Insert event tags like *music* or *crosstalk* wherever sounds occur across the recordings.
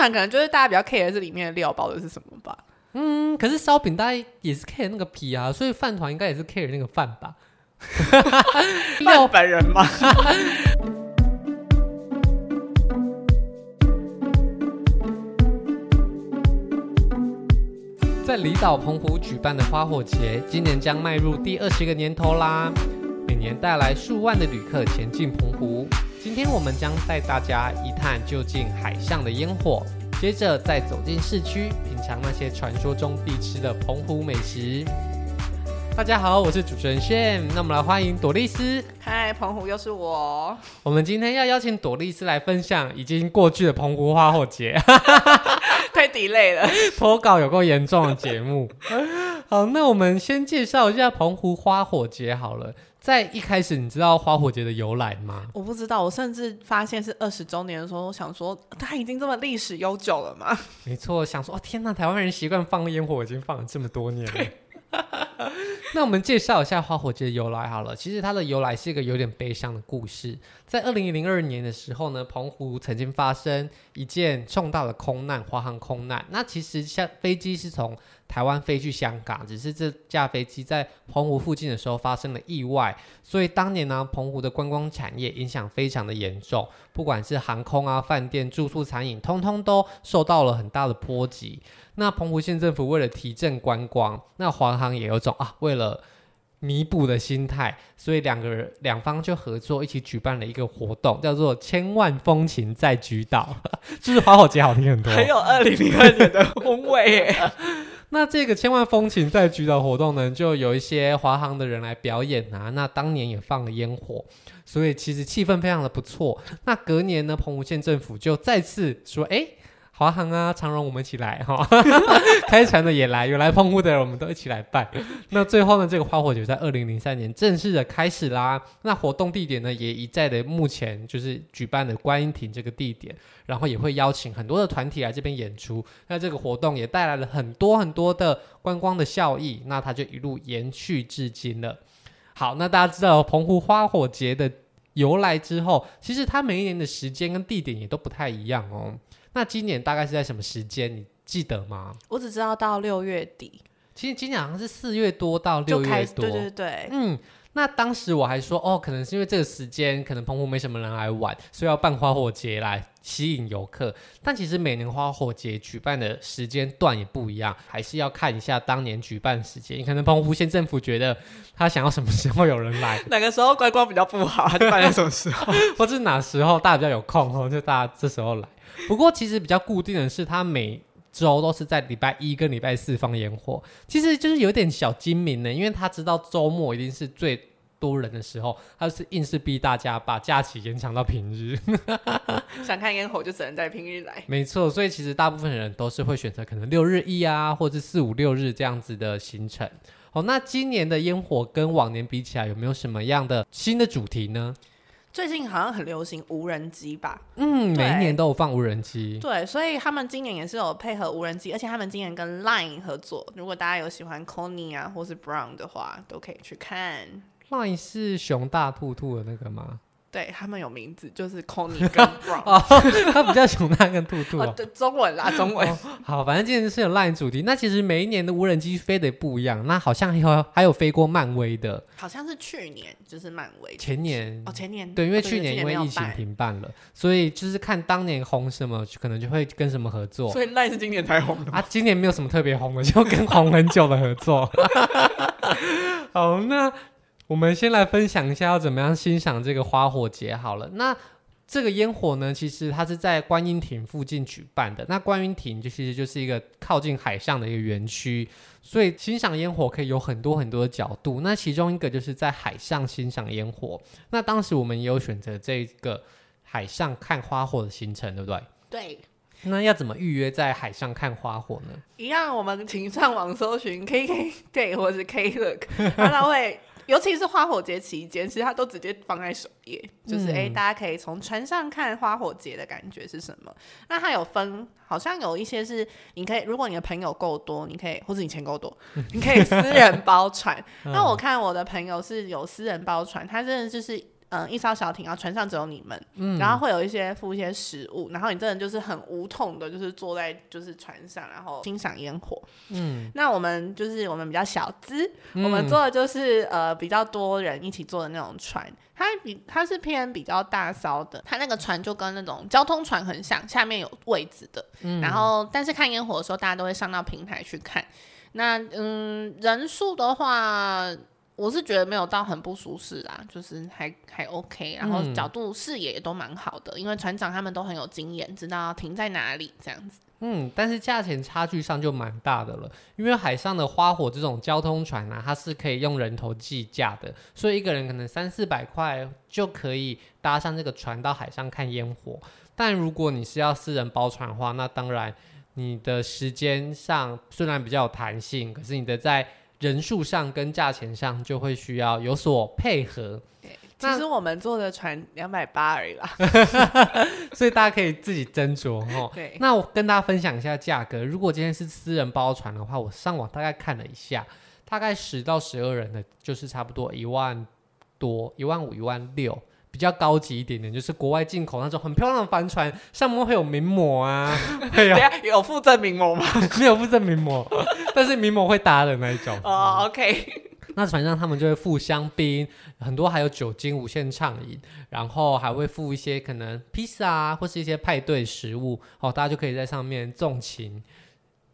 团可能就是大家比较 care 的是里面的料包的是什么吧。嗯，可是烧饼大家也是 care 那个皮啊，所以饭团应该也是 care 那个饭吧。*laughs* 饭本人吗？*laughs* 在离岛澎湖举办的花火节，今年将迈入第二十个年头啦！每年带来数万的旅客前进澎湖。今天我们将带大家一探究竟海上的烟火，接着再走进市区，品尝那些传说中必吃的澎湖美食。大家好，我是主持人炫，那我们来欢迎朵丽丝。嗨，澎湖又是我。我们今天要邀请朵丽丝来分享已经过去的澎湖花火节。*laughs* 太 delay 了，脱稿有够严重的节目。好，那我们先介绍一下澎湖花火节好了。在一开始，你知道花火节的由来吗？我不知道，我甚至发现是二十周年的时候，我想说它已经这么历史悠久了吗？没错，想说哦天哪，台湾人习惯放烟火已经放了这么多年了。*laughs* 那我们介绍一下花火节的由来好了。其实它的由来是一个有点悲伤的故事。在二零零二年的时候呢，澎湖曾经发生一件重大的空难，华航空难。那其实像飞机是从台湾飞去香港，只是这架飞机在澎湖附近的时候发生了意外，所以当年呢，澎湖的观光产业影响非常的严重，不管是航空啊、饭店、住宿、餐饮，通通都受到了很大的波及。那澎湖县政府为了提振观光，那华航也有种啊，为了弥补的心态，所以两个人两方就合作一起举办了一个活动，叫做“千万风情在菊岛”，就 *laughs* 是花火节好听很多，很有二零零二年的风味。*laughs* 那这个“千万风情在局的”活动呢，就有一些华航的人来表演啊，那当年也放了烟火，所以其实气氛非常的不错。那隔年呢，澎湖县政府就再次说，哎。华航啊，长荣，我们一起来哈！*laughs* 开船的也来，有来澎湖的人，我们都一起来办。那最后呢，这个花火节在二零零三年正式的开始啦。那活动地点呢，也一再的目前就是举办的观音亭这个地点，然后也会邀请很多的团体来这边演出。那这个活动也带来了很多很多的观光的效益，那它就一路延续至今了。好，那大家知道澎湖花火节的由来之后，其实它每一年的时间跟地点也都不太一样哦。那今年大概是在什么时间？你记得吗？我只知道到六月底。其实今年好像是四月多到六月多。对对对。嗯，那当时我还说，哦，可能是因为这个时间，可能澎湖没什么人来玩，所以要办花火节来吸引游客。但其实每年花火节举办的时间段也不一样，还是要看一下当年举办时间。可能澎湖县政府觉得他想要什么时候有人来，*laughs* 哪个时候观光比较不好，他就办在什么时候，*laughs* 或者哪时候大家比较有空哦，就大家这时候来。不过，其实比较固定的是，他每周都是在礼拜一跟礼拜四放烟火，其实就是有点小精明呢，因为他知道周末一定是最多人的时候，他就是硬是逼大家把假期延长到平日。*laughs* 想看烟火就只能在平日来。没错，所以其实大部分人都是会选择可能六日一啊，或者四五六日这样子的行程。好，那今年的烟火跟往年比起来，有没有什么样的新的主题呢？最近好像很流行无人机吧？嗯，每一年都有放无人机。对，所以他们今年也是有配合无人机，而且他们今年跟 Line 合作。如果大家有喜欢 Connie 啊，或是 Brown 的话，都可以去看。Line 是熊大兔兔的那个吗？对，他们有名字，就是 Connie 跟 *laughs* Brown，哦，*laughs* 他比较熊大跟兔兔，哦。对，中文啦，中文。哦、好，反正今年是有 LINE 主题。那其实每一年的无人机飞的不一样。那好像还有还有飞过漫威的，好像是去年就是漫威。前年哦，前年对，因为去年因为疫情停办了，所以就是看当年红什么，可能就会跟什么合作。*laughs* 所以 LINE 是今年才红的啊，今年没有什么特别红的，就跟红很久的合作。好，那。我们先来分享一下要怎么样欣赏这个花火节好了。那这个烟火呢，其实它是在观音亭附近举办的。那观音亭就其实就是一个靠近海上的一个园区，所以欣赏烟火可以有很多很多的角度。那其中一个就是在海上欣赏烟火。那当时我们也有选择这个海上看花火的行程，对不对？对。那要怎么预约在海上看花火呢？一样，我们请上网搜寻 KK Day 或者是 Klook，他会。尤其是花火节期间，其实它都直接放在首页，就是哎、嗯，大家可以从船上看花火节的感觉是什么？那它有分，好像有一些是你可以，如果你的朋友够多，你可以，或者你钱够多，*laughs* 你可以私人包船。*laughs* 那我看我的朋友是有私人包船，他真的就是嗯一艘小艇，然后船上只有你们，嗯，然后会有一些附一些食物，然后你真的就是很无痛的，就是坐在就是船上，然后欣赏烟火。嗯，那我们就是我们比较小资，嗯、我们坐的就是呃比较多人一起坐的那种船，它比它是偏比较大艘的，它那个船就跟那种交通船很像，下面有位置的。嗯，然后但是看烟火的时候，大家都会上到平台去看。那嗯，人数的话，我是觉得没有到很不舒适啦，就是还还 OK，然后角度视野也都蛮好的，嗯，因为船长他们都很有经验，知道停在哪里这样子。嗯，但是价钱差距上就蛮大的了，因为海上的花火这种交通船啊，它是可以用人头计价的，所以一个人可能三四百块就可以搭上这个船到海上看烟火。但如果你是要私人包船的话，那当然。你的时间上虽然比较有弹性，可是你的在人数上跟价钱上就会需要有所配合。其实我们坐的船两百八而已啦，*laughs* 所以大家可以自己斟酌哦。对，那我跟大家分享一下价格。如果今天是私人包船的话，我上网大概看了一下，大概十到十二人的就是差不多一万多，一万五、一万六。比较高级一点点，就是国外进口那种很漂亮的帆船，上面会有名模啊，*laughs* 对呀，有附赠名模吗？*laughs* 没有附赠名模，*laughs* 但是名模会搭的那一种。哦、oh,，OK。那船上他们就会附香槟，很多还有酒精无限畅饮，然后还会附一些可能披萨啊，或是一些派对食物，哦，大家就可以在上面纵情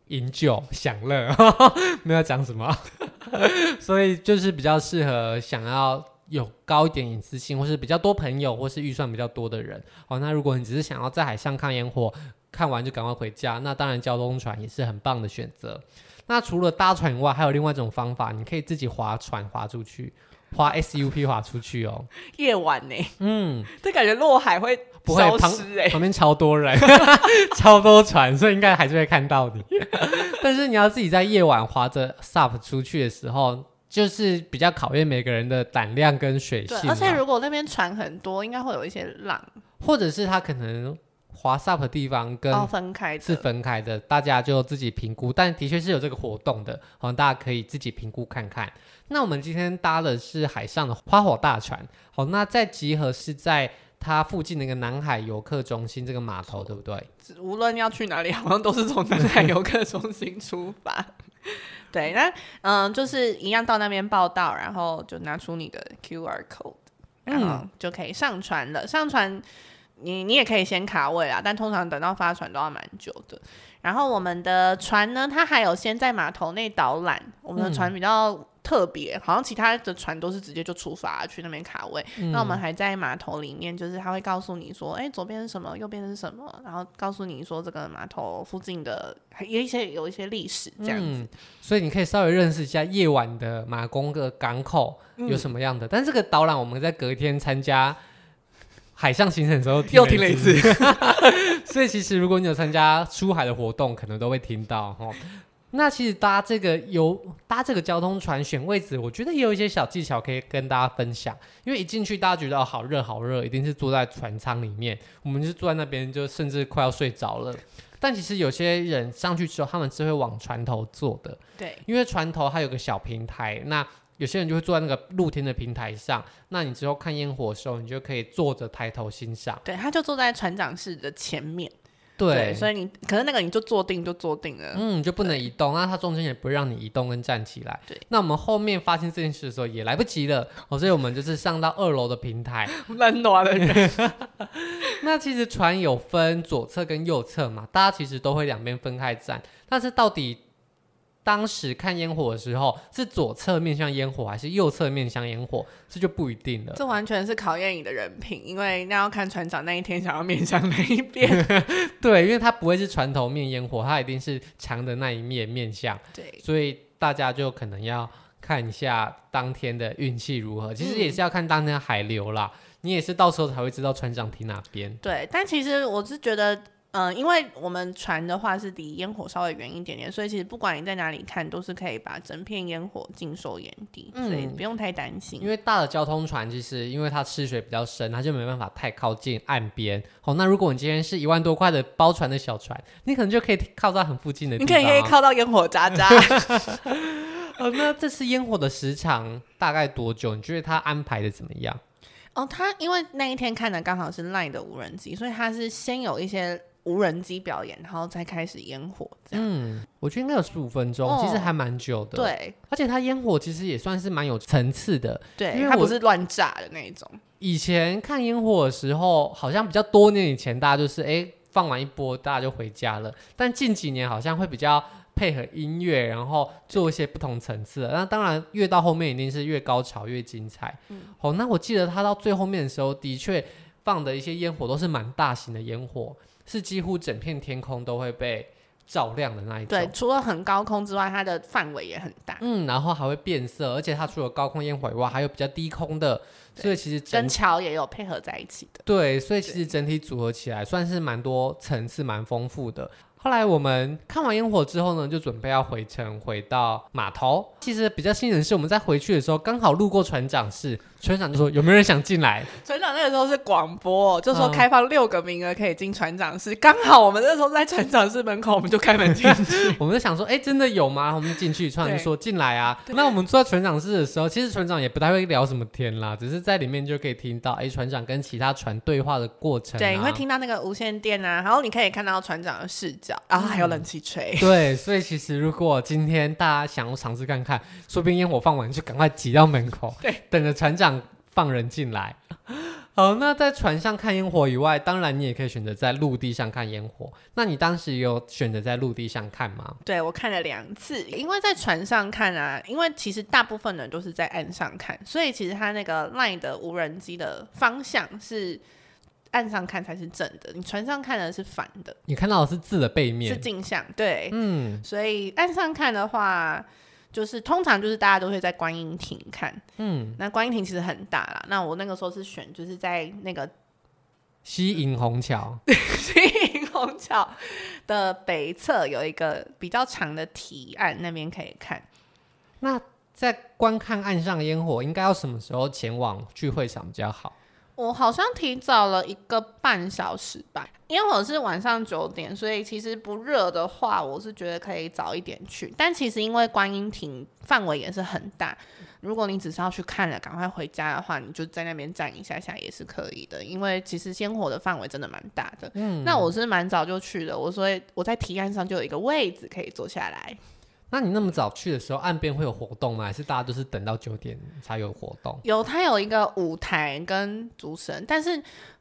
饮酒享乐，*laughs* 没有讲什么，*laughs* 所以就是比较适合想要。有高一点隐私性，或是比较多朋友，或是预算比较多的人，哦，那如果你只是想要在海上看烟火，看完就赶快回家，那当然交通船也是很棒的选择。那除了搭船以外，还有另外一种方法，你可以自己划船划出去，划 SUP *laughs* 划出去哦。夜晚呢？嗯，这感觉落海会不会旁旁边超多人，*laughs* 超多船，所以应该还是会看到你。*laughs* 但是你要自己在夜晚划着 SUP 出去的时候。就是比较考验每个人的胆量跟水性，而且如果那边船很多，应该会有一些浪，或者是他可能划 SUP 的地方跟分开是分开的，大家就自己评估。但的确是有这个活动的，好，大家可以自己评估看看。那我们今天搭的是海上的花火大船，好，那在集合是在它附近的一个南海游客中心这个码头，对不对？无论要去哪里，好像都是从南海游客中心出发。*laughs* 对，那嗯，就是一样到那边报到，然后就拿出你的 QR code，然后就可以上船了。嗯、上船，你你也可以先卡位啊，但通常等到发船都要蛮久的。然后我们的船呢，它还有先在码头内导览。我们的船比较特别，好像其他的船都是直接就出发去那边卡位，嗯。那我们还在码头里面，就是他会告诉你说，哎、欸，左边是什么，右边是什么，然后告诉你说这个码头附近的有一些有一些历史这样子，嗯。所以你可以稍微认识一下夜晚的马公的港口有什么样的。嗯、但这个导览我们在隔天参加海上行程的时候又听了一次，*laughs* 所以其实如果你有参加出海的活动，可能都会听到那其实搭这个游搭这个交通船选位置，我觉得也有一些小技巧可以跟大家分享。因为一进去，大家觉得好热好热，一定是坐在船舱里面。我们就坐在那边，就甚至快要睡着了。*laughs* 但其实有些人上去之后，他们是会往船头坐的。对，因为船头它有个小平台，那有些人就会坐在那个露天的平台上。那你之后看烟火的时候，你就可以坐着抬头欣赏。对，他就坐在船长室的前面。对，对，所以你可是那个你就坐定就坐定了，嗯，就不能移动，那它中间也不会让你移动跟站起来。对，那我们后面发现这件事的时候也来不及了，哦，所以我们就是上到二楼的平台，冷暖的人。*laughs* 那其实船有分左侧跟右侧嘛，大家其实都会两边分开站，但是到底。当时看烟火的时候，是左侧面向烟火，还是右侧面向烟火？这就不一定了。这完全是考验你的人品，因为那要看船长那一天想要面向哪一边。*laughs* 对，因为他不会是船头面烟火，他一定是墙的那一面面向。对，所以大家就可能要看一下当天的运气如何。其实也是要看当天的海流啦，嗯，你也是到时候才会知道船长停哪边。对，但其实我是觉得。嗯，因为我们船的话是离烟火稍微远一点点，所以其实不管你在哪里看，都是可以把整片烟火尽收眼底，嗯，所以不用太担心。因为大的交通船其实因为它吃水比较深，它就没办法太靠近岸边。好，那如果你今天是一万多块的包船的小船，你可能就可以靠到很附近的地方，你可以可以靠到烟火渣渣。*laughs* *laughs* 哦，那这次烟火的时长大概多久？你觉得它安排的怎么样？哦，他因为那一天看的刚好是 LINE 的无人机，所以他是先有一些无人机表演，然后再开始烟火。这样，嗯，我觉得应该有十五分钟，哦，其实还蛮久的。对，而且它烟火其实也算是蛮有层次的。对，因为它不是乱炸的那一种。以前看烟火的时候，好像比较多年以前，大家就是哎放完一波，大家就回家了。但近几年好像会比较配合音乐，然后做一些不同层次的。那当然越到后面一定是越高潮越精彩。嗯，哦，那我记得他到最后面的时候，的确放的一些烟火都是蛮大型的烟火，是几乎整片天空都会被。照亮的那一种，对，除了很高空之外，它的范围也很大。嗯，然后还会变色，而且它除了高空烟火以外，还有比较低空的，所以其实跟桥也有配合在一起的。对，所以其实整体组合起来算是蛮多层次、蛮丰富的。后来我们看完烟火之后呢，就准备要回程，回到码头。其实比较幸运的是我们在回去的时候，刚好路过船长室。船长就说：“有没有人想进来？”船长那个时候是广播，就说开放六个名额可以进船长室。刚、嗯、好我们那时候在船长室门口，我们就开门进去。*laughs* 我们就想说：“哎、欸，真的有吗？”我们就进去，船长就说：“进来啊。”那我们坐在船长室的时候，其实船长也不太会聊什么天啦，只是在里面就可以听到哎、欸，船长跟其他船对话的过程、啊。对，你会听到那个无线电啊，然后你可以看到船长的视角，然后还有冷气吹、嗯。对，所以其实如果今天大家想要尝试看看，说不定烟火放完就赶快挤到门口，对，等着船长。放人进来，好，那在船上看烟火以外，当然你也可以选择在陆地上看烟火。那你当时有选择在陆地上看吗？对，我看了两次，因为在船上看啊，因为其实大部分人都是在岸上看，所以其实它那个 LINE 的无人机的方向是岸上看才是正的，你船上看的是反的，你看到的是字的背面，是镜像，对，嗯，所以岸上看的话。就是通常就是大家都会在观音亭看，嗯，那观音亭其实很大啦。那我那个时候是选就是在那个西营虹桥，*laughs* 西营虹桥的北侧有一个比较长的堤岸，那边可以看。那在观看岸上烟火，应该要什么时候前往聚会场比较好？我好像提早了一个半小时吧，因为我是晚上九点，所以其实不热的话，我是觉得可以早一点去。但其实因为观音亭范围也是很大，如果你只是要去看了，赶快回家的话，你就在那边站一下下也是可以的。因为其实烟火的范围真的蛮大的。嗯，那我是蛮早就去的，我所以我在提案上就有一个位置可以坐下来。那你那么早去的时候，岸边会有活动吗？还是大家都是等到九点才有活动？有，它有一个舞台跟主持人，但是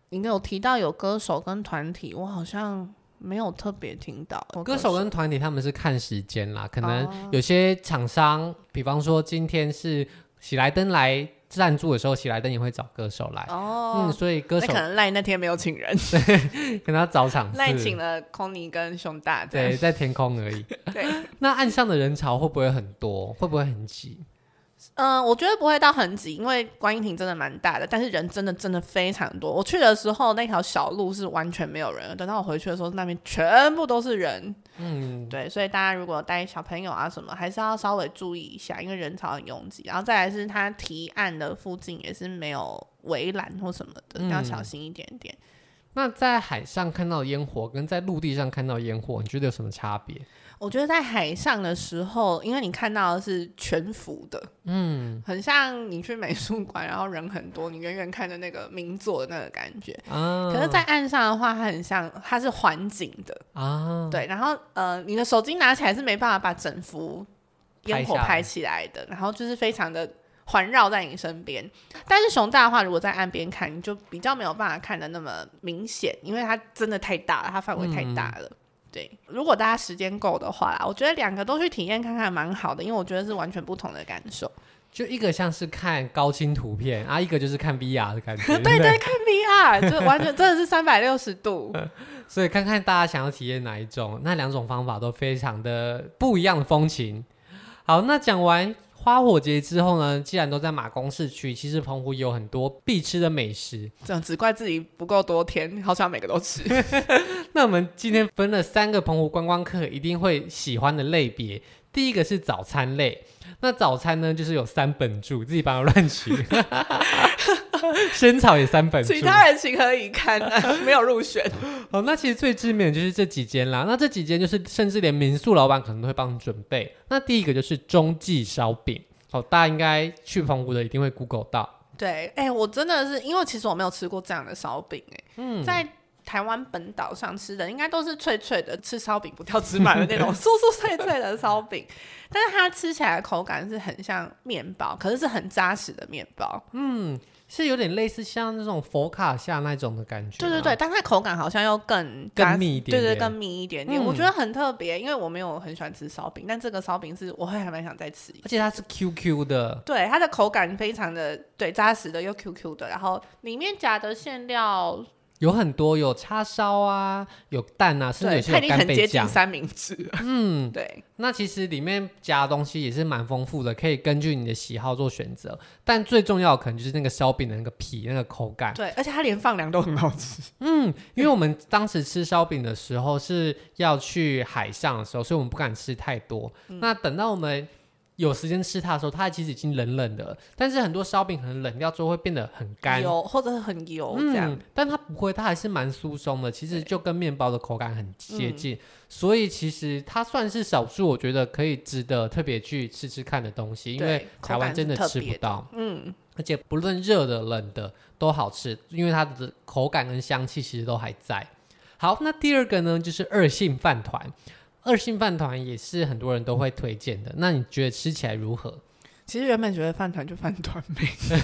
你有提到有歌手跟团体，我好像没有特别听到。歌手跟团体他们是看时间啦，可能有些厂商，哦，比方说今天是喜来登来。赞助的时候，喜来登也会找歌手来哦，嗯，所以歌手可能赖那天没有请人，对，跟他找场，赖请了空尼跟熊大，对，在天空而已。*laughs* 对，那岸上的人潮会不会很多？会不会很挤？嗯，我觉得不会到很挤，因为观音亭真的蛮大的，但是人真的真的非常多。我去的时候，那条小路是完全没有人，等到我回去的时候，那边全部都是人。嗯，对，所以大家如果带小朋友啊什么，还是要稍微注意一下，因为人潮很拥挤。然后再来是它提案的附近也是没有围栏或什么的，嗯，要小心一点点。那在海上看到烟火跟在陆地上看到烟火，你觉得有什么差别？我觉得在海上的时候，因为你看到的是全幅的，嗯，很像你去美术馆，然后人很多，你远远看着那个名作的那个感觉。啊，可是，在岸上的话，它很像，它是环景的啊。对，然后呃，你的手机拿起来是没办法把整幅烟火拍起来的，然后就是非常的环绕在你身边。但是熊大的话，如果在岸边看，你就比较没有办法看的那么明显，因为它真的太大了，它范围太大了。嗯对，如果大家时间够的话啦，我觉得两个都去体验看看蛮好的，因为我觉得是完全不同的感受。就一个像是看高清图片啊，一个就是看 VR 的感觉。*laughs* 对对，看 VR *laughs* 就完全真的是三百六十度。*laughs* 所以看看大家想要体验哪一种，那两种方法都非常的不一样的风情。好，那讲完。花火节之后呢，既然都在马公市区，其实澎湖有很多必吃的美食。这样只怪自己不够多天，好想每个都吃。*laughs* 那我们今天分了三个澎湖观光客一定会喜欢的类别。第一个是早餐类，那早餐呢就是有三本柱，自己帮我乱取。*laughs* *laughs* 仙草也三本柱，其他人情何以堪呢？*laughs* 没有入选。哦，那其实最知名的就是这几间啦。那这几间就是，甚至连民宿老板可能都会帮你准备。那第一个就是中记烧饼，好，大家应该去澎湖的一定会 Google 到。对，哎、欸，我真的是因为其实我没有吃过这样的烧饼，哎，嗯，在台湾本岛上吃的应该都是脆脆的，吃烧饼不掉芝麻的那种 *laughs* 酥酥脆脆的烧饼，但是它吃起来的口感是很像面包，可是是很扎实的面包，嗯。是有点类似像那种佛卡夏那种的感觉，对对对，但它口感好像又更更密一点點，对对，更密一点点，嗯、我觉得很特别，因为我没有很喜欢吃烧饼，但这个烧饼是我会还蛮想再吃，而且它是 Q Q 的，对，它的口感非常的对扎实的又 Q Q 的，然后里面夹的馅料。有很多有叉烧啊，有蛋啊，甚至有些有干贝酱。三明治。嗯，*laughs* 对。那其实里面加的东西也是蛮丰富的，可以根据你的喜好做选择。但最重要的可能就是那个烧饼的那个皮，那个口感。对，而且它连放凉都很好吃。*laughs* 嗯，因为我们当时吃烧饼的时候是要去海上的时候，所以我们不敢吃太多。嗯、那等到我们。有时间吃它的时候，它其实已经冷冷的了。但是很多烧饼可能冷掉之后会变得很干，油或者很油这样。嗯，但它不会，它还是蛮酥松的。其实就跟面包的口感很接近，所以其实它算是少数我觉得可以值得特别去吃吃看的东西。因为台湾真的吃不到，嗯，而且不论热的冷的都好吃，因为它的口感跟香气其实都还在。好，那第二个呢，就是二性饭团。二性饭团也是很多人都会推荐的，那你觉得吃起来如何？其实原本觉得饭团就饭团呗，*laughs*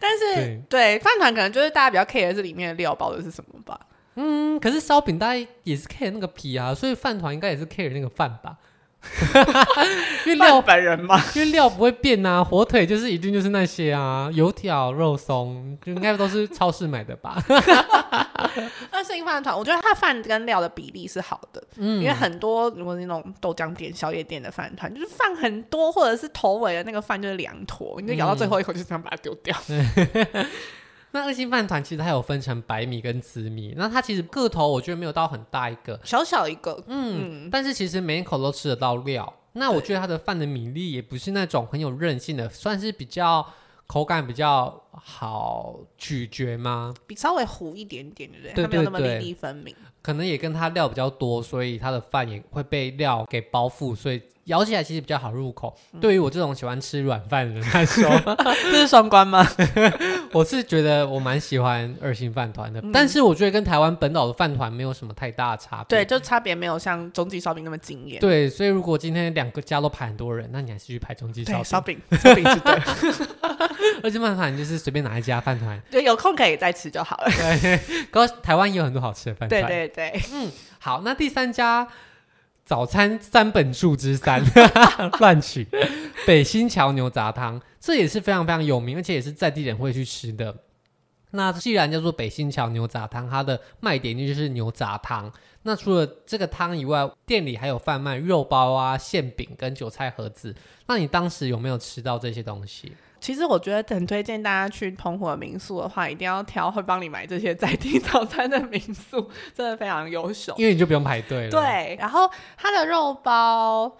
但是对饭团可能就是大家比较 care 的是里面的料包的是什么吧。嗯，可是烧饼大家也是 care 那个皮啊，所以饭团应该也是 care 那个饭吧。*laughs* 因为料本人嘛，因为料不会变啊，火腿就是一定就是那些啊，油条、肉松，就应该都是超市买的吧。二姓饭团，我觉得它饭跟料的比例是好的，嗯，因为很多如果那种豆浆店、宵夜店的饭团，就是饭很多，或者是头尾的那个饭就是两坨，你就咬到最后一口就这样把它丢掉。嗯 *laughs* 那二星饭团其实它有分成白米跟紫米，那它其实个头我觉得没有到很大一个，小小一个，嗯，嗯，但是其实每一口都吃得到料。那我觉得它的饭的米粒也不是那种很有韧性的，算是比较口感比较好咀嚼吗？比稍微糊一点点，对不对？对对对，它没有那么粒粒分明。可能也跟它料比较多，所以它的饭也会被料给包覆，所以。咬起来其实比较好入口，嗯、对于我这种喜欢吃软饭的人来说，*laughs* 这是双关吗？*laughs* 我是觉得我蛮喜欢二星饭团的，嗯、但是我觉得跟台湾本岛的饭团没有什么太大的差别。对，就差别没有像中记烧饼那么惊艳。对，所以如果今天两个家都排很多人，那你还是去排中记烧饼。烧饼，*laughs* 烧饼是对。二星饭团就是随便哪一家饭团，对，有空可以再吃就好了。对，可是台湾也有很多好吃的饭团。对对对，嗯，好，那第三家。早餐三本柱之三，*laughs* 乱取北新桥牛杂汤，这也是非常非常有名，而且也是在地人会去吃的。那既然叫做北新桥牛杂汤，它的卖点就是牛杂汤。那除了这个汤以外，店里还有贩卖肉包啊、馅饼跟韭菜盒子。那你当时有没有吃到这些东西？其实我觉得很推荐大家去澎湖的民宿的话，一定要挑会帮你买这些在地早餐的民宿，真的非常优秀。因为你就不用排队了。对，然后它的肉包，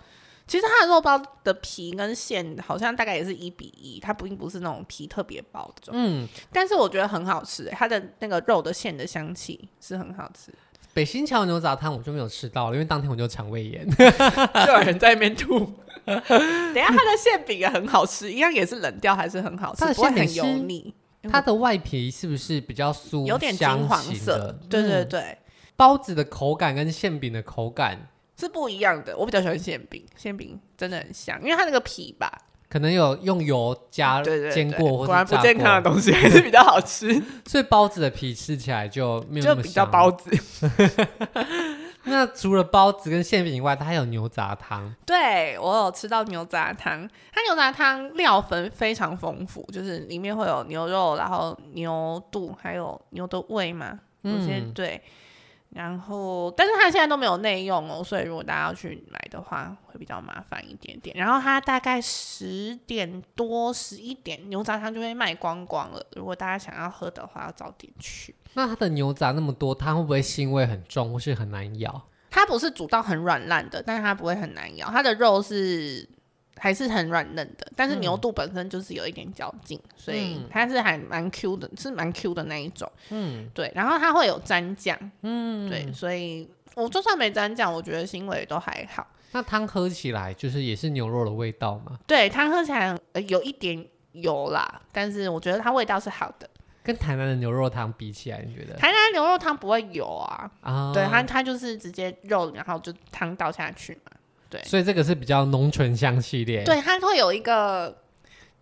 其实它的肉包的皮跟馅好像大概也是一比一，它并不是那种皮特别薄的。嗯，但是我觉得很好吃，它的那个肉的馅的香气是很好吃。北新桥牛杂汤我就没有吃到了，因为当天我就肠胃炎，*laughs* 就有人在那边吐。等下，它的馅饼也很好吃，一样也是冷掉，还是很好吃，不会很油腻。它的外皮是不是比较酥，有点金黄色？对对对、嗯，包子的口感跟馅饼的口感是不一样的。我比较喜欢馅饼，馅饼真的很香，因为它那个皮吧，可能有用油加煎过，或者果然不健康的东西还是比较好吃。*laughs* 所以包子的皮吃起来就没有那么香，就比较包子。*laughs* 那除了包子跟馅饼以外，它还有牛杂汤。对，我有吃到牛杂汤，它牛杂汤料粉非常丰富，就是里面会有牛肉，然后牛肚，还有牛的胃嘛，有些、嗯、对。然后，但是它现在都没有内用哦，所以如果大家要去买的话，会比较麻烦一点点。然后它大概十点多、十一点，牛杂汤就会卖光光了。如果大家想要喝的话，要早点去。那它的牛杂那么多，它会不会腥味很重，或是很难咬？它不是煮到很软烂的，但是它不会很难咬。它的肉是。还是很软嫩的，但是牛肚本身就是有一点嚼劲，嗯、所以它是还蛮 Q 的，是蛮 Q 的那一种。嗯，对。然后它会有蘸酱，嗯，对。所以我就算没蘸酱，我觉得腥味都还好。那汤喝起来就是也是牛肉的味道吗？对，汤喝起来有一点油啦，但是我觉得它味道是好的。跟台南的牛肉汤比起来，你觉得？台南牛肉汤不会油啊，啊，对它它就是直接肉，然后就汤倒下去嘛。对，所以这个是比较浓醇香系列。对，它会有一个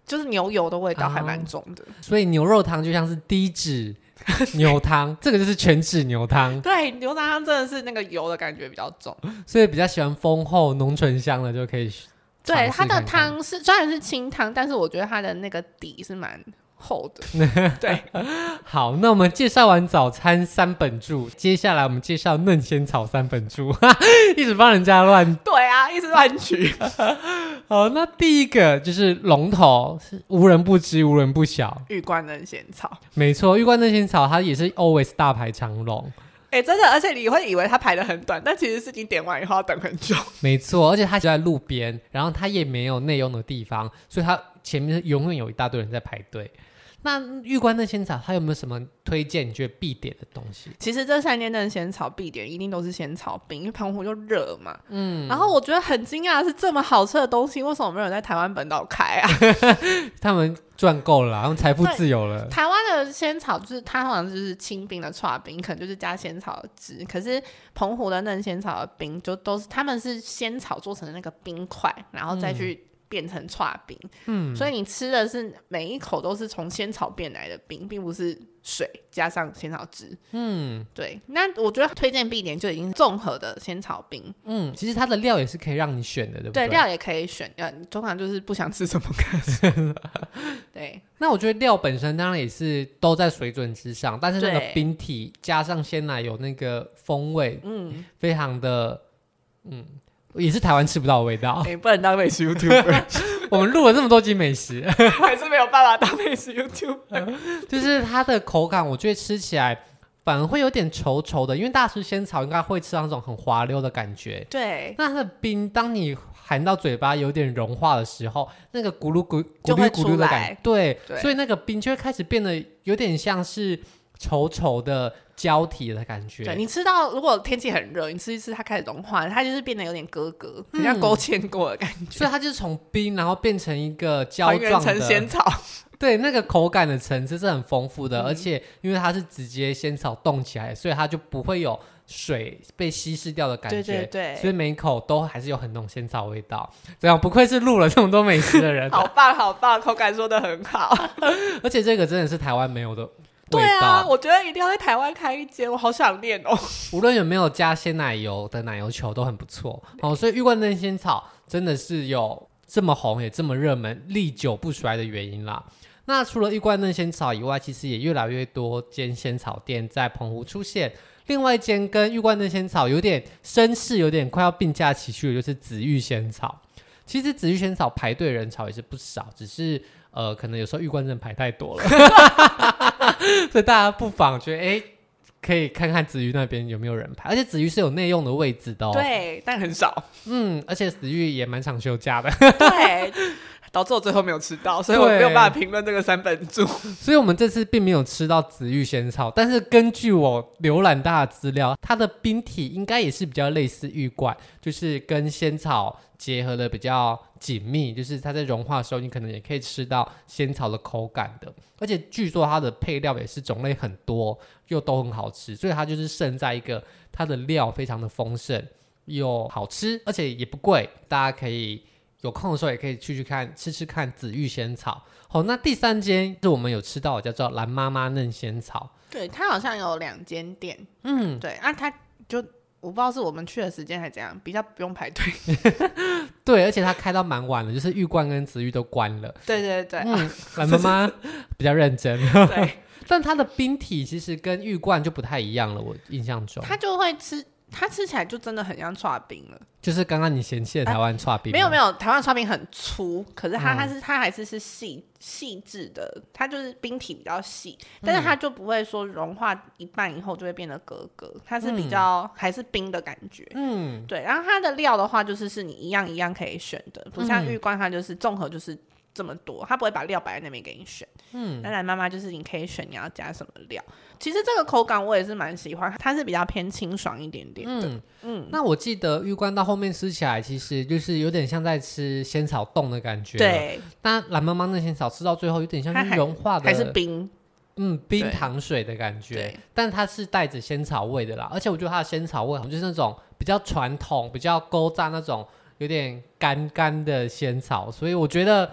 就是牛油的味道，还蛮重的。啊，所以牛肉汤就像是低脂牛汤，*laughs* 这个就是全脂牛汤。对，牛汤真的是那个油的感觉比较重，所以比较喜欢丰厚浓醇香的就可以。对，它的汤是虽然是清汤，但是我觉得它的那个底是蛮。厚的，*laughs* 对，好，那我们介绍完早餐三本柱，接下来我们介绍嫩仙草三本柱，*laughs* 一直帮人家乱，*laughs* 对啊，一直乱取。好，那第一个就是龙头，是无人不知，无人不晓，玉冠嫩仙草，没错，玉冠嫩仙草它也是 always 大排长龙，哎、欸，真的，而且你会以为它排的很短，但其实是你点完以后要等很久，没错，而且它就在路边，然后它也没有内用的地方，所以它前面永远有一大堆人在排队。那玉关嫩仙草，它有没有什么推荐？你觉得必点的东西？其实这三间嫩仙草必点一定都是仙草冰，因为澎湖就热嘛。嗯。然后我觉得很惊讶的是，这么好吃的东西，为什么没有人在台湾本岛开啊？*laughs* 他们赚够了，他们财富自由了。台湾的仙草就是它好像就是清冰的串冰，可能就是加仙草的汁。可是澎湖的嫩仙草的冰就都是他们是仙草做成的那个冰块，然后再去、嗯。变成串冰，嗯，所以你吃的是每一口都是从仙草变来的冰，并不是水加上仙草汁，嗯，对。那我觉得推荐必点就已经综合的仙草冰，嗯，其实它的料也是可以让你选的，对不对？对，料也可以选，呃，通常就是不想吃什么，*laughs* 对。那我觉得料本身当然也是都在水准之上，但是那个冰体加上鲜奶有那个风味，嗯，非常的，嗯。也是台湾吃不到的味道。不能当美食 YouTuber。*laughs* 我们录了这么多集美食，*laughs* 还是没有办法当美食 YouTuber。*laughs* 就是它的口感，我觉得吃起来反而会有点稠稠的，因为大师仙草应该会吃到那种很滑溜的感觉。对。那它的冰，当你含到嘴巴有点融化的时候，那个咕噜咕咕噜咕噜的感觉，对，对，所以那个冰就会开始变得有点像是稠稠的。胶体的感觉，对，你吃到，如果天气很热，你吃一吃，它开始融化，它就是变得有点咯咯，很像勾芡过的感觉。所以它就是从冰，然后变成一个胶状的成仙草。*laughs* 对，那个口感的层次是很丰富的，嗯，而且因为它是直接仙草冻起来，所以它就不会有水被稀释掉的感觉。对对对，所以每一口都还是有很浓仙草味道。这样不愧是录了这么多美食的人，好棒好棒，口感说的很好。*laughs* 而且这个真的是台湾没有的。对啊，我觉得一定要在台湾开一间，我好想念哦。无论有没有加鲜奶油的奶油球都很不错哦。所以玉冠嫩仙草真的是有这么红也这么热门、历久不衰的原因啦。那除了玉冠嫩仙草以外，其实也越来越多间仙草店在澎湖出现。另外一间跟玉冠嫩仙草有点声势、有点快要并驾齐驱的，就是紫玉仙草。其实紫玉仙草排队人潮也是不少，只是呃，可能有时候玉冠真的排太多了。*laughs* 所以大家不妨觉得，哎、欸，可以看看子瑜那边有没有人排，而且子瑜是有内用的位置的哦。对，但很少。嗯，而且子瑜也蛮常休假的。对，导致我最后没有吃到，所以我没有办法评论这个三本柱。*laughs* 所以我们这次并没有吃到紫玉仙草，但是根据我浏览大的资料，它的冰体应该也是比较类似玉冠，就是跟仙草结合的比较紧密，就是它在融化的时候，你可能也可以吃到仙草的口感的。而且据说它的配料也是种类很多，又都很好吃，所以它就是胜在一个它的料非常的丰盛又好吃，而且也不贵。大家可以有空的时候也可以去去看吃吃看紫玉仙草。好，那第三间是我们有吃到的，叫做蓝妈妈嫩仙草。对，它好像有两间店。嗯，对啊，它就。我不知道是我们去的时间还是怎样，比较不用排队。*laughs* 对，而且它开到蛮晚了，就是玉冠跟紫玉都关了。对对对，嗯，蓝妈妈 *laughs* 比较认真。对，*laughs* 但它的冰体其实跟玉冠就不太一样了，我印象中。它就会吃。它吃起来就真的很像剉冰了，就是刚刚你嫌弃的台湾剉冰。没有没有，台湾剉冰很粗，可是它它是、嗯、它还是是细细致的，它就是冰体比较细，但是它就不会说融化一半以后就会变得格格，它是比较还是冰的感觉。嗯，对。然后它的料的话，就是是你一样一样可以选的，不像玉冠它就是综合就是这么多，它不会把料摆在那边给你选。嗯，那蓝妈妈就是你可以选你要加什么料。其实这个口感我也是蛮喜欢，它是比较偏清爽一点点的。嗯，嗯，那我记得玉冠到后面吃起来其实就是有点像在吃仙草冻的感觉。对，但蓝妈妈那仙草吃到最后有点像是融化的，还是冰？嗯，冰糖水的感觉，但它是带着仙草味的啦。而且我觉得它的仙草味好像就是那种比较传统、比较勾扎那种有点干干的仙草，所以我觉得。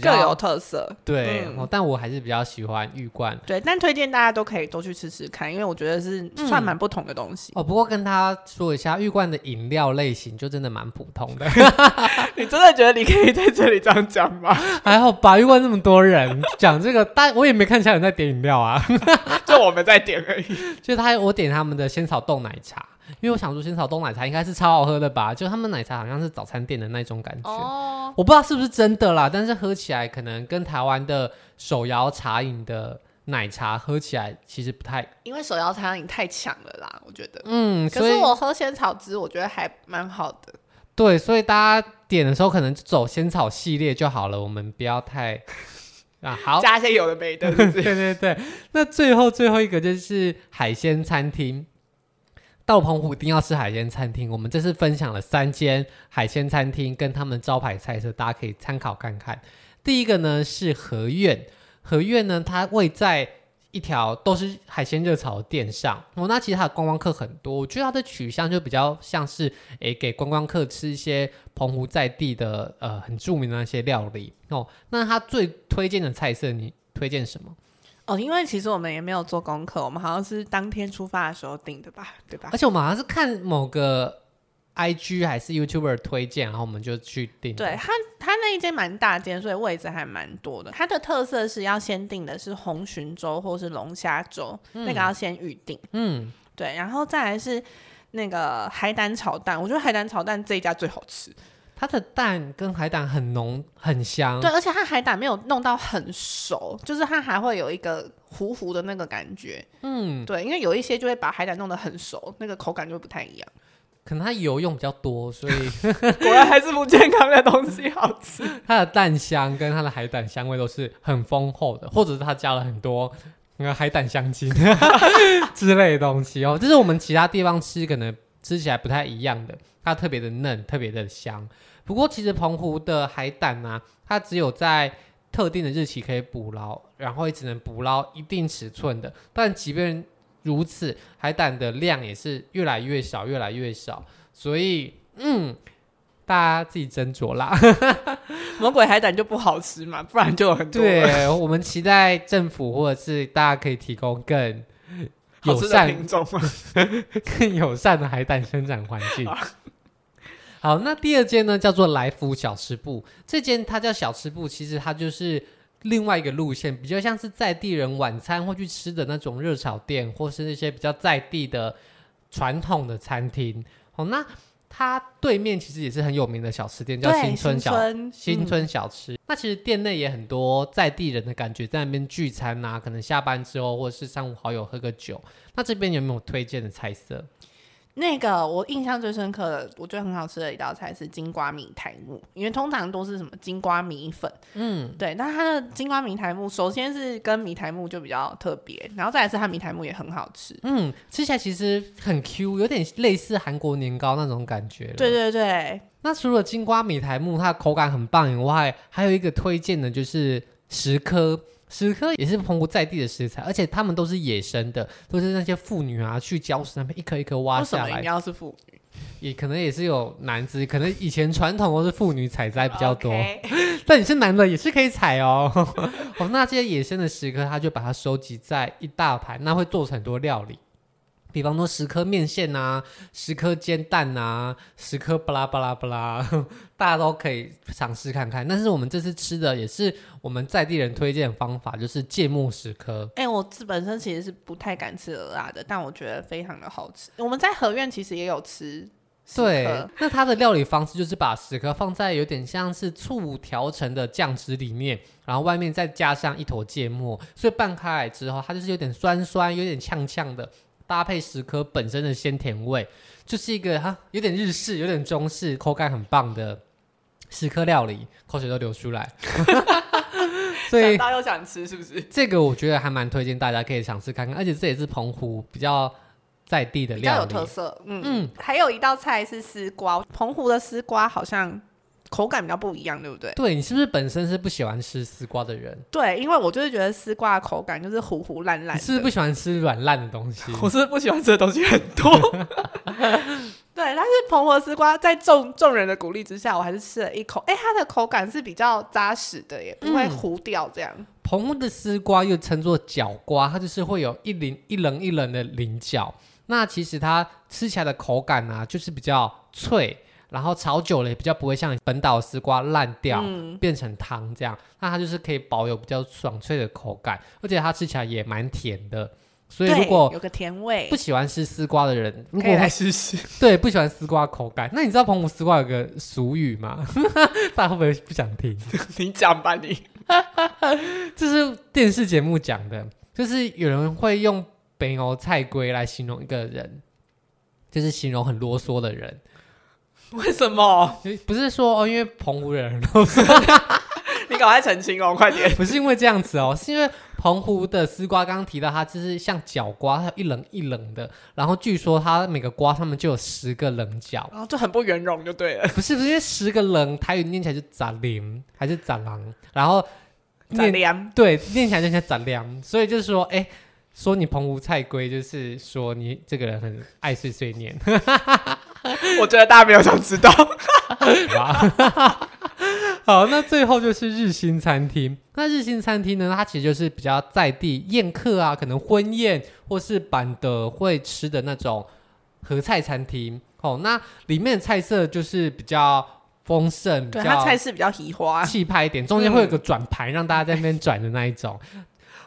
各有特色，对、嗯，但我还是比较喜欢玉冠。对，但推荐大家都可以都去吃吃看，因为我觉得是算蛮不同的东西。嗯、哦，不过跟他说一下，玉冠的饮料类型就真的蛮普通的。*laughs* 你真的觉得你可以在这里这样讲吗？*laughs* 还好吧，玉冠那么多人讲这个，但我也没看起来有人在点饮料啊，*laughs* 就我们在点而已。就他，我点他们的仙草冻奶茶。因为我想说仙草冻奶茶应该是超好喝的吧，就他们奶茶好像是早餐店的那种感觉，oh. 我不知道是不是真的啦，但是喝起来可能跟台湾的手摇茶饮的奶茶喝起来其实不太，因为手摇茶饮太强了啦，我觉得，嗯，可是我喝仙草汁，我觉得还蛮好的，对，所以大家点的时候可能就走仙草系列就好了，我们不要太 *laughs* 啊好加一些有的没的，*laughs* 对对对对，那最后最后一个就是海鲜餐厅。到澎湖一定要吃海鲜餐厅。我们这次分享了三间海鲜餐厅跟他们招牌菜色，大家可以参考看看。第一个呢是和苑，和苑呢它位在一条都是海鲜热炒的店上。哦，那其实它的观光客很多，我觉得它的取向就比较像是诶给观光客吃一些澎湖在地的呃很著名的那些料理哦。那它最推荐的菜色，你推荐什么？哦，因为其实我们也没有做功课，我们好像是当天出发的时候订的吧，对吧？而且我们好像是看某个 IG 还是 YouTuber 推荐，然后我们就去订。对，他他那一间蛮大间，所以位置还蛮多的。它的特色是要先订的是红鲟粥或是龙虾粥，嗯，那个要先预定。嗯，对，然后再来是那个海胆炒蛋，我觉得海胆炒蛋这一家最好吃。它的蛋跟海胆很浓很香，对，而且它海胆没有弄到很熟，就是它还会有一个糊糊的那个感觉，嗯，对，因为有一些就会把海胆弄得很熟，那个口感就会不太一样。可能它油用比较多，所以 *laughs* *laughs* 果然还是不健康的东西好吃。它的蛋香跟它的海胆香味都是很丰厚的，或者是它加了很多那个海胆香精 *laughs* 之类的东西哦，这是我们其他地方吃可能吃起来不太一样的，它特别的嫩，特别的香。不过，其实澎湖的海胆呢、啊，它只有在特定的日期可以捕捞，然后也只能捕捞一定尺寸的。但即便如此，海胆的量也是越来越少，越来越少。所以，嗯，大家自己斟酌啦。*laughs* 魔鬼海胆就不好吃嘛，不然就有很多。对，我们期待政府或者是大家可以提供更友善、*laughs* 更友善的海胆生长环境。*laughs* 好，那第二间呢，叫做来福小吃部。这间它叫小吃部，其实它就是另外一个路线，比较像是在地人晚餐会去吃的那种热炒店，或是那些比较在地的传统的餐厅。好，那它对面其实也是很有名的小吃店，叫新村小新村，小吃。嗯。那其实店内也很多在地人的感觉，在那边聚餐啊，可能下班之后或者是三五好友喝个酒。那这边有没有推荐的菜色？那个我印象最深刻的，我觉得很好吃的一道菜是金瓜米苔木，因为通常都是什么金瓜米粉，嗯，对，但它的金瓜米苔木，首先是跟米苔木就比较特别，然后再来是它米苔木也很好吃，嗯，吃起来其实很 Q，有点类似韩国年糕那种感觉。对对对，那除了金瓜米苔木，它的口感很棒以外，还有一个推荐的就是石蚵。石刻也是澎湖在地的食材，而且他们都是野生的，都是那些妇女啊去礁石那边一颗一颗挖下来。为什么要是妇女？也可能也是有男子，可能以前传统都是妇女采摘比较多。*laughs* Okay. *laughs* 但你是男的也是可以采哦。*laughs* 哦，那这些野生的石刻，他就把它收集在一大盘，那会做成很多料理。比方说十颗面线啊，十颗煎蛋啊，十颗巴拉巴拉巴拉，*laughs* 大家都可以尝试看看。但是我们这次吃的也是我们在地人推荐的方法，就是芥末十颗。哎、欸，我本身其实是不太敢吃蚵仔的，但我觉得非常的好吃。我们在和苑其实也有吃。对，那它的料理方式就是把十颗放在有点像是醋调成的酱汁里面，然后外面再加上一坨芥末，所以拌开来之后，它就是有点酸酸，有点呛呛的。搭配十颗本身的鲜甜味，就是一个哈有点日式、有点中式，口感很棒的十颗料理，口水都流出来。*laughs* 所以大家又想吃是不是？这个我觉得还蛮推荐大家可以尝试看看，而且这也是澎湖比较在地的料理，比较有特色。嗯嗯，还有一道菜是丝瓜，澎湖的丝瓜好像。口感比较不一样，对不对？对，你是不是本身是不喜欢吃丝瓜的人？对，因为我就是觉得丝瓜的口感就是糊糊烂烂。你是不是不喜欢吃软烂的东西？我是不喜欢吃的东西很多。*laughs* 对，但是蓬勃丝瓜在众众人的鼓励之下，我还是吃了一口。哎，它的口感是比较扎实的，也不会糊掉这样。嗯、澎湖的丝瓜又称作角瓜，它就是会有一棱一棱一棱的棱角。那其实它吃起来的口感呢、啊，就是比较脆。然后炒久了也比较不会像本岛丝瓜烂掉，嗯、变成汤这样，那它就是可以保有比较爽脆的口感，而且它吃起来也蛮甜的。所以如果有个甜味，不喜欢吃丝瓜的人，如果可以来试试。*laughs* 对，不喜欢丝瓜口感，那你知道澎湖丝瓜有个俗语吗？*laughs* 大家会不会不想听？*laughs* 你讲吧，你。这是电视节目讲的，就是有人会用“北欧菜龟”来形容一个人，就是形容很啰嗦的人。*laughs* 为什么？不是说哦，因为澎湖人，*laughs* 你赶快澄清哦，快点！*laughs* 不是因为这样子哦，是因为澎湖的丝瓜刚刚提到它就是像角瓜，它一棱一棱的，然后据说它每个瓜上面就有十个棱角，然后就很不圆融，就对了。不是不是，因为十个棱台语念起来就杂灵还是杂狼，然后杂粮对，念起来就像杂粮，所以就是说，哎，说你澎湖菜龟，就是说你这个人很爱碎碎念。*laughs* 我觉得大家没有想知道。*laughs* 好，那最后就是日新餐厅。那日新餐厅呢，它其实就是比较在地宴客啊，可能婚宴或是办的会吃的那种合菜餐厅。哦，那里面的菜色就是比较丰盛，对，它菜式比较喜花气派一点，中间会有个转盘让大家在那边转的那一种。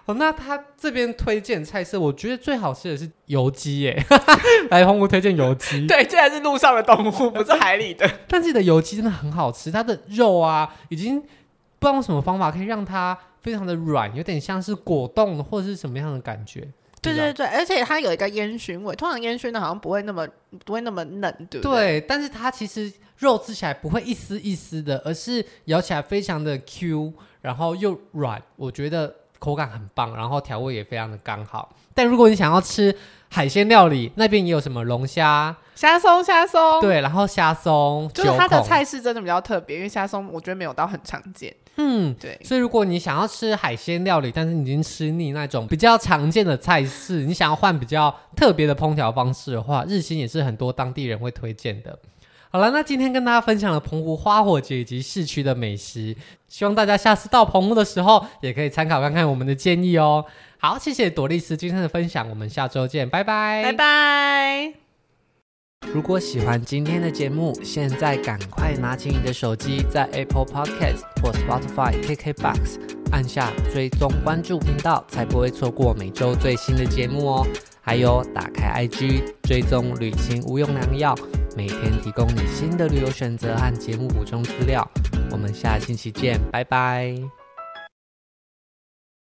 哦，那他这边推荐菜色，我觉得最好吃的是油鸡耶。*laughs* 来澎湖推荐油鸡，*laughs* 对，这还是路上的动物，不是海里的。*laughs* 但是的油鸡真的很好吃，它的肉啊，已经不知道用什么方法可以让它非常的软，有点像是果冻或者是什么样的感觉。对对对，而且它有一个烟熏味，通常烟熏的好像不会那么不会那么嫩，对不对？对，但是它其实肉吃起来不会一丝一丝的，而是咬起来非常的 Q，然后又软，我觉得。口感很棒，然后调味也非常的刚好。但如果你想要吃海鲜料理，那边也有什么龙虾、虾松、虾松，对，然后虾松，就是它的菜式真的比较特别，因为虾松我觉得没有到很常见。嗯，对。所以如果你想要吃海鲜料理，但是你已经吃腻那种比较常见的菜式，你想要换比较特别的烹调方式的话，日新也是很多当地人会推荐的。好了，那今天跟大家分享了澎湖花火节以及市区的美食，希望大家下次到澎湖的时候也可以参考看看我们的建议哦。好，谢谢朵丽丝今天的分享，我们下周见，拜拜，拜拜。如果喜欢今天的节目，现在赶快拿起你的手机，在 Apple Podcast 或 Spotify、KKBox 按下追踪关注频道，才不会错过每周最新的节目哦。还有，打开 IG 追踪旅行无用良药，每天提供你新的旅游选择和节目补充资料。我们下星期见，拜拜。